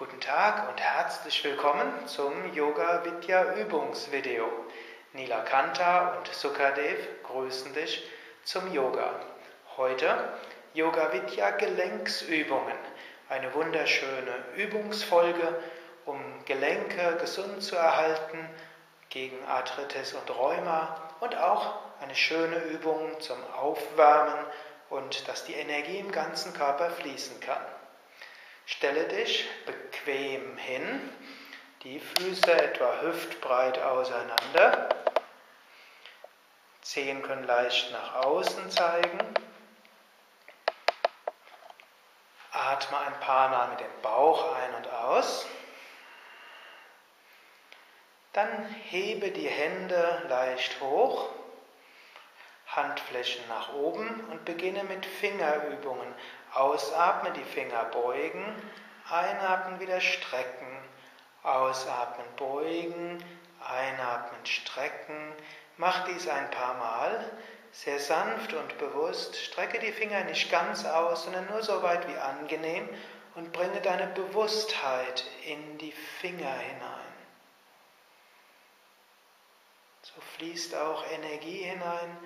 Guten Tag und herzlich willkommen zum Yoga Vidya Übungsvideo. Nila Kanta und Sukadev grüßen dich zum Yoga. Heute Yoga Vidya Gelenksübungen. Eine wunderschöne Übungsfolge, um Gelenke gesund zu erhalten gegen Arthritis und Rheuma und auch eine schöne Übung zum Aufwärmen und dass die Energie im ganzen Körper fließen kann. Stelle dich bequem hin, die Füße etwa hüftbreit auseinander. Zehen können leicht nach außen zeigen. Atme ein paar Mal mit dem Bauch ein und aus. Dann hebe die Hände leicht hoch, Handflächen nach oben und beginne mit Fingerübungen. Ausatmen, die Finger beugen, einatmen, wieder strecken, ausatmen, beugen, einatmen, strecken. Mach dies ein paar Mal, sehr sanft und bewusst. Strecke die Finger nicht ganz aus, sondern nur so weit wie angenehm und bringe deine Bewusstheit in die Finger hinein. So fließt auch Energie hinein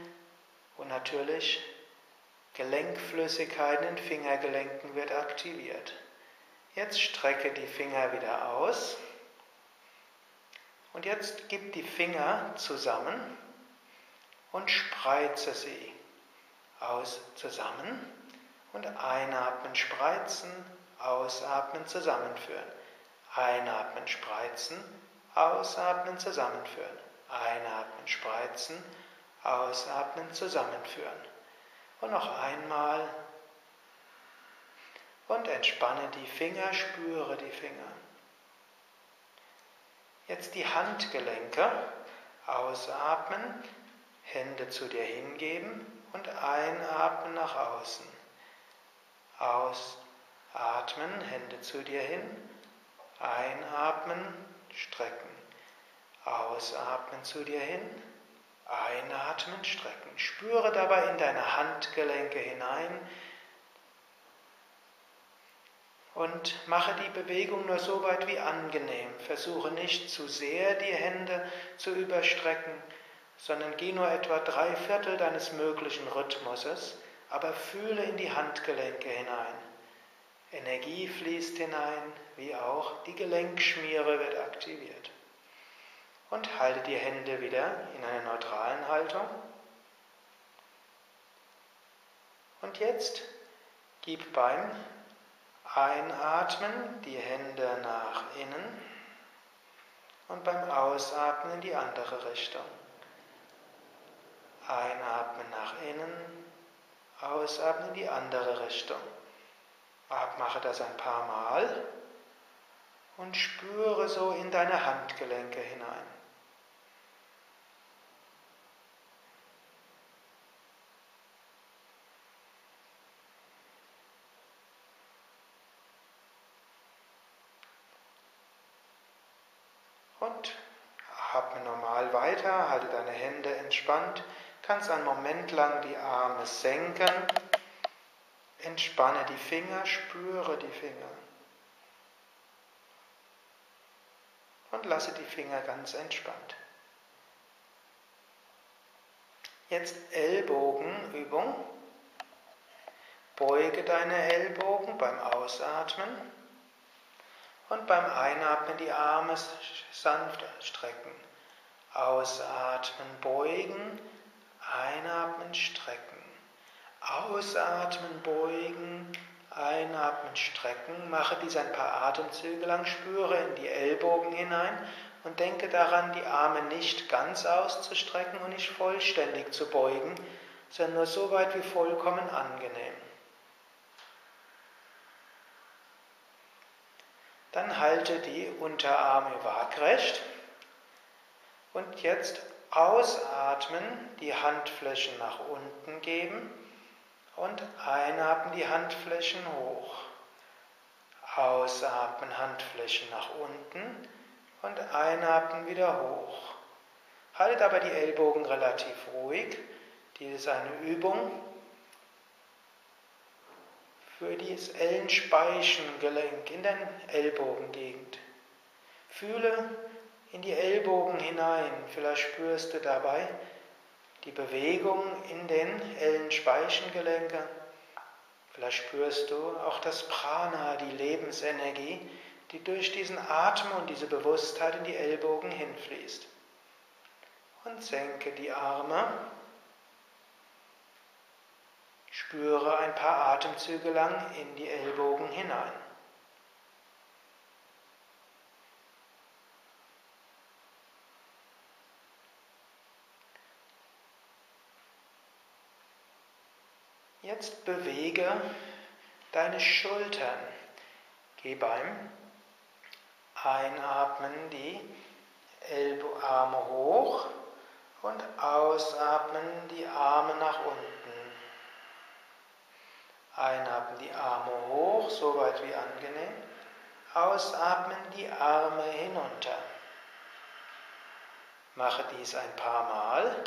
und natürlich Gelenkflüssigkeit in den Fingergelenken wird aktiviert. Jetzt strecke die Finger wieder aus. Und jetzt gib die Finger zusammen und spreize sie. Aus zusammen und einatmen, spreizen, ausatmen, zusammenführen. Einatmen, spreizen, ausatmen, zusammenführen. Einatmen, spreizen, ausatmen, zusammenführen. Und noch einmal. Und entspanne die Finger, spüre die Finger. Jetzt die Handgelenke. Ausatmen, Hände zu dir hingeben und einatmen nach außen. Ausatmen, Hände zu dir hin. Einatmen, strecken. Ausatmen zu dir hin. Einatmen, strecken. Spüre dabei in deine Handgelenke hinein und mache die Bewegung nur so weit wie angenehm. Versuche nicht zu sehr die Hände zu überstrecken, sondern geh nur etwa drei Viertel deines möglichen Rhythmuses, aber fühle in die Handgelenke hinein. Energie fließt hinein, wie auch die Gelenkschmiere wird aktiviert und halte die Hände wieder in einer neutralen Haltung. Und jetzt gib beim Einatmen die Hände nach innen und beim Ausatmen in die andere Richtung. Einatmen nach innen, ausatmen in die andere Richtung. Mache das ein paar Mal und spüre so in deine Handgelenke hinein. Und atme normal weiter, halte deine Hände entspannt, kannst einen Moment lang die Arme senken, entspanne die Finger, spüre die Finger. Und lasse die Finger ganz entspannt. Jetzt Ellbogenübung. Beuge deine Ellbogen beim Ausatmen. Und beim Einatmen die Arme sanft strecken. Ausatmen, beugen. Einatmen, strecken. Ausatmen, beugen. Einatmen, strecken. Mache dies ein paar Atemzüge lang. Spüre in die Ellbogen hinein und denke daran, die Arme nicht ganz auszustrecken und nicht vollständig zu beugen, sondern nur so weit wie vollkommen angenehm. Dann halte die Unterarme waagrecht und jetzt ausatmen, die Handflächen nach unten geben und einatmen, die Handflächen hoch. Ausatmen, Handflächen nach unten und einatmen wieder hoch. Haltet aber die Ellbogen relativ ruhig. Dies ist eine Übung Spür dieses Ellenspeichengelenk in den Ellbogengegend. Fühle in die Ellbogen hinein. Vielleicht spürst du dabei die Bewegung in den Ellenspeichengelenken. Vielleicht spürst du auch das Prana, die Lebensenergie, die durch diesen Atem und diese Bewusstheit in die Ellbogen hinfließt. Und senke die Arme. Spüre ein paar Atemzüge lang in die Ellbogen hinein. Jetzt bewege deine Schultern. Geh beim Einatmen die Arme hoch und ausatmen die Arme nach unten. Einatmen die Arme hoch, so weit wie angenehm. Ausatmen die Arme hinunter. Mache dies ein paar Mal.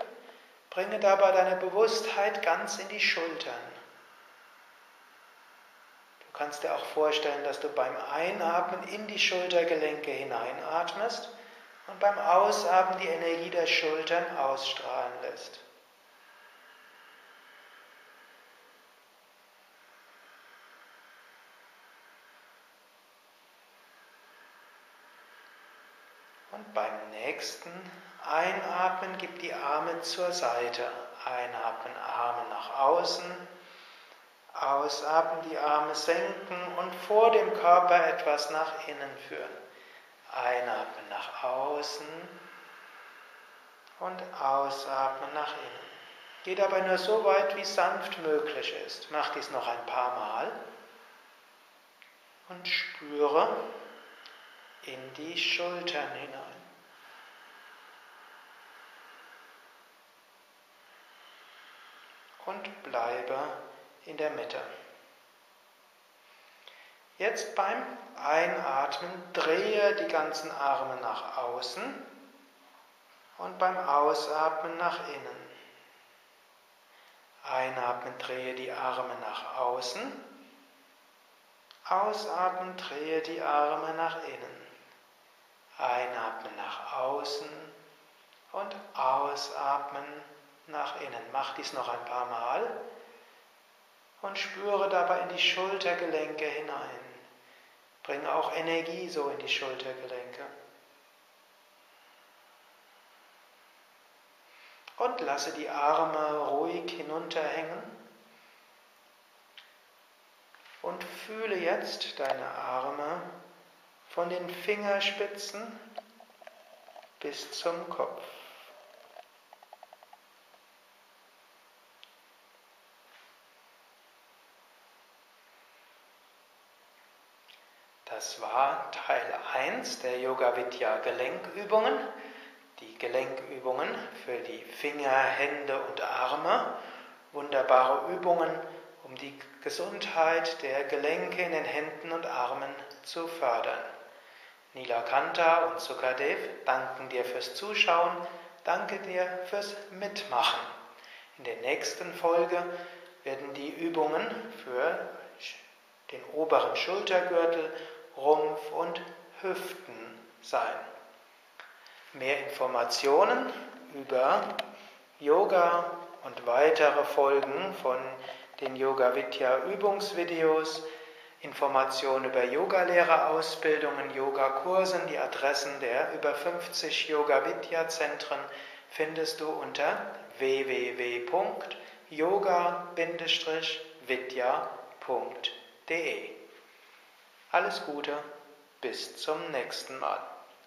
Bringe dabei deine Bewusstheit ganz in die Schultern. Du kannst dir auch vorstellen, dass du beim Einatmen in die Schultergelenke hineinatmest und beim Ausatmen die Energie der Schultern ausstrahlen lässt. Und beim nächsten Einatmen gib die Arme zur Seite. Einatmen, Arme nach außen. Ausatmen, die Arme senken und vor dem Körper etwas nach innen führen. Einatmen nach außen und ausatmen nach innen. Geh dabei nur so weit, wie sanft möglich ist. Mach dies noch ein paar Mal und spüre in die Schultern hinein. Und bleibe in der Mitte. Jetzt beim Einatmen drehe die ganzen Arme nach außen und beim Ausatmen nach innen. Einatmen, drehe die Arme nach außen. Ausatmen, drehe die Arme nach innen. Einatmen nach außen und ausatmen nach innen. Mach dies noch ein paar Mal und spüre dabei in die Schultergelenke hinein. Bringe auch Energie so in die Schultergelenke. Und lasse die Arme ruhig hinunterhängen. Und fühle jetzt deine Arme von den Fingerspitzen bis zum Kopf. Das war Teil 1 der Yoga Vidya Gelenkübungen. Die Gelenkübungen für die Finger, Hände und Arme. Wunderbare Übungen, um die Gesundheit der Gelenke in den Händen und Armen zu fördern. Nila Kanta und Sukadev danken dir fürs Zuschauen, danke dir fürs Mitmachen. In der nächsten Folge werden die Übungen für den oberen Schultergürtel Rumpf und Hüften sein. Mehr Informationen über Yoga und weitere Folgen von den Yoga Vidya Übungsvideos, Informationen über Yogalehrerausbildungen, Yogakursen, die Adressen der über 50 Yoga Vidya Zentren findest du unter www.yoga-vidya.de. Alles Gute, bis zum nächsten Mal.